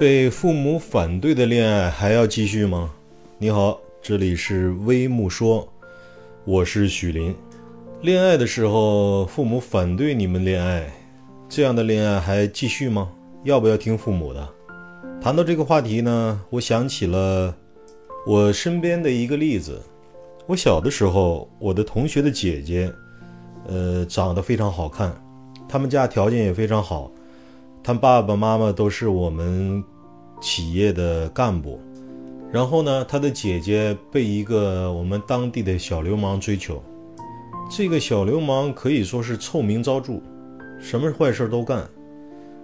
被父母反对的恋爱还要继续吗？你好，这里是微木说，我是许林。恋爱的时候，父母反对你们恋爱，这样的恋爱还继续吗？要不要听父母的？谈到这个话题呢，我想起了我身边的一个例子。我小的时候，我的同学的姐姐，呃，长得非常好看，他们家条件也非常好。他爸爸妈妈都是我们企业的干部，然后呢，他的姐姐被一个我们当地的小流氓追求，这个小流氓可以说是臭名昭著，什么坏事都干，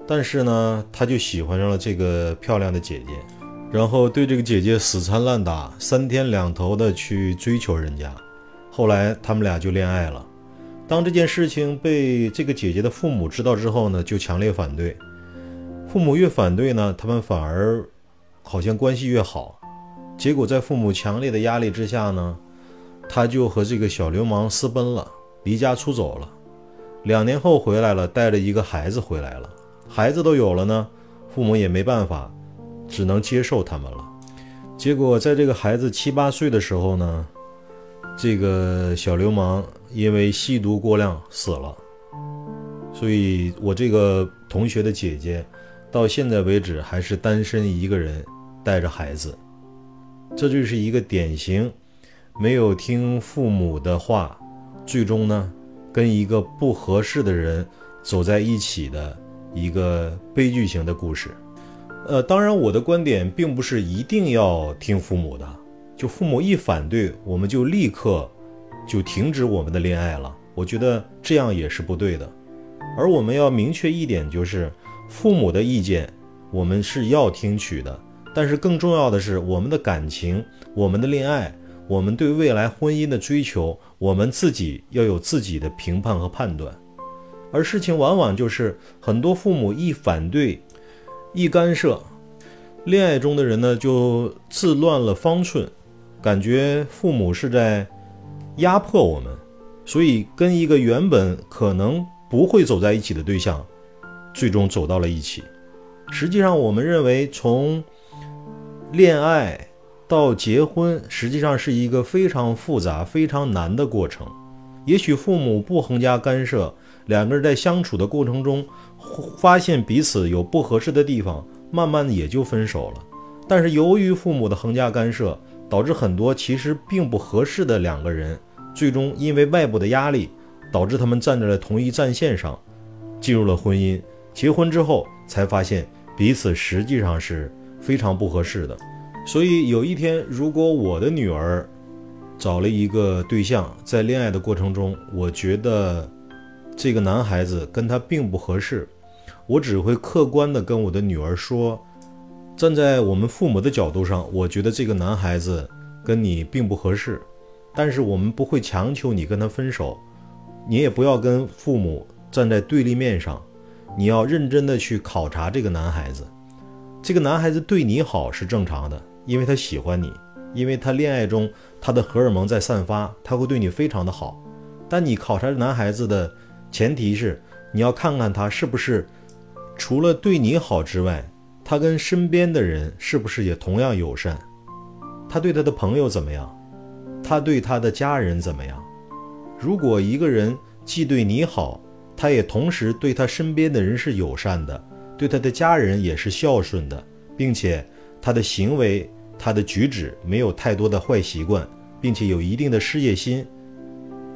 但是呢，他就喜欢上了这个漂亮的姐姐，然后对这个姐姐死缠烂打，三天两头的去追求人家，后来他们俩就恋爱了。当这件事情被这个姐姐的父母知道之后呢，就强烈反对。父母越反对呢，他们反而好像关系越好。结果在父母强烈的压力之下呢，他就和这个小流氓私奔了，离家出走了。两年后回来了，带着一个孩子回来了。孩子都有了呢，父母也没办法，只能接受他们了。结果在这个孩子七八岁的时候呢，这个小流氓。因为吸毒过量死了，所以我这个同学的姐姐到现在为止还是单身一个人，带着孩子。这就是一个典型没有听父母的话，最终呢跟一个不合适的人走在一起的一个悲剧型的故事。呃，当然我的观点并不是一定要听父母的，就父母一反对，我们就立刻。就停止我们的恋爱了，我觉得这样也是不对的。而我们要明确一点，就是父母的意见我们是要听取的，但是更重要的是我们的感情、我们的恋爱、我们对未来婚姻的追求，我们自己要有自己的评判和判断。而事情往往就是很多父母一反对、一干涉，恋爱中的人呢就自乱了方寸，感觉父母是在。压迫我们，所以跟一个原本可能不会走在一起的对象，最终走到了一起。实际上，我们认为从恋爱到结婚，实际上是一个非常复杂、非常难的过程。也许父母不横加干涉，两个人在相处的过程中，发现彼此有不合适的地方，慢慢的也就分手了。但是由于父母的横加干涉，导致很多其实并不合适的两个人。最终因为外部的压力，导致他们站在了同一战线上，进入了婚姻。结婚之后才发现彼此实际上是非常不合适的。所以有一天，如果我的女儿找了一个对象，在恋爱的过程中，我觉得这个男孩子跟她并不合适，我只会客观的跟我的女儿说，站在我们父母的角度上，我觉得这个男孩子跟你并不合适。但是我们不会强求你跟他分手，你也不要跟父母站在对立面上，你要认真的去考察这个男孩子。这个男孩子对你好是正常的，因为他喜欢你，因为他恋爱中他的荷尔蒙在散发，他会对你非常的好。但你考察男孩子的前提是，你要看看他是不是除了对你好之外，他跟身边的人是不是也同样友善，他对他的朋友怎么样？他对他的家人怎么样？如果一个人既对你好，他也同时对他身边的人是友善的，对他的家人也是孝顺的，并且他的行为、他的举止没有太多的坏习惯，并且有一定的事业心，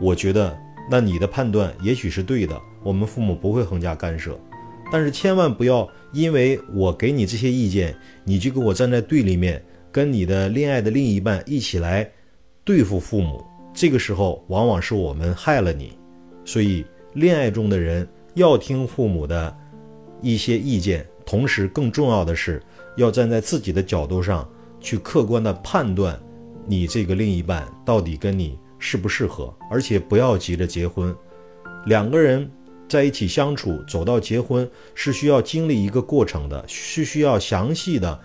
我觉得那你的判断也许是对的。我们父母不会横加干涉，但是千万不要因为我给你这些意见，你就跟我站在对立面，跟你的恋爱的另一半一起来。对付父母，这个时候往往是我们害了你，所以恋爱中的人要听父母的一些意见，同时更重要的是要站在自己的角度上去客观的判断你这个另一半到底跟你适不适合，而且不要急着结婚。两个人在一起相处，走到结婚是需要经历一个过程的，是需要详细的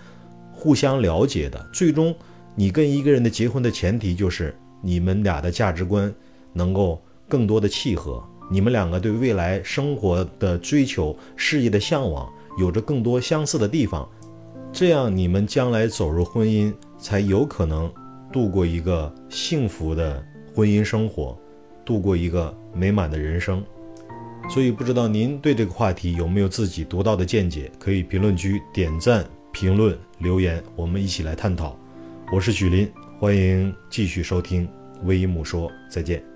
互相了解的，最终。你跟一个人的结婚的前提就是你们俩的价值观能够更多的契合，你们两个对未来生活的追求、事业的向往有着更多相似的地方，这样你们将来走入婚姻，才有可能度过一个幸福的婚姻生活，度过一个美满的人生。所以，不知道您对这个话题有没有自己独到的见解？可以评论区点赞、评论、留言，我们一起来探讨。我是许林，欢迎继续收听微木说，再见。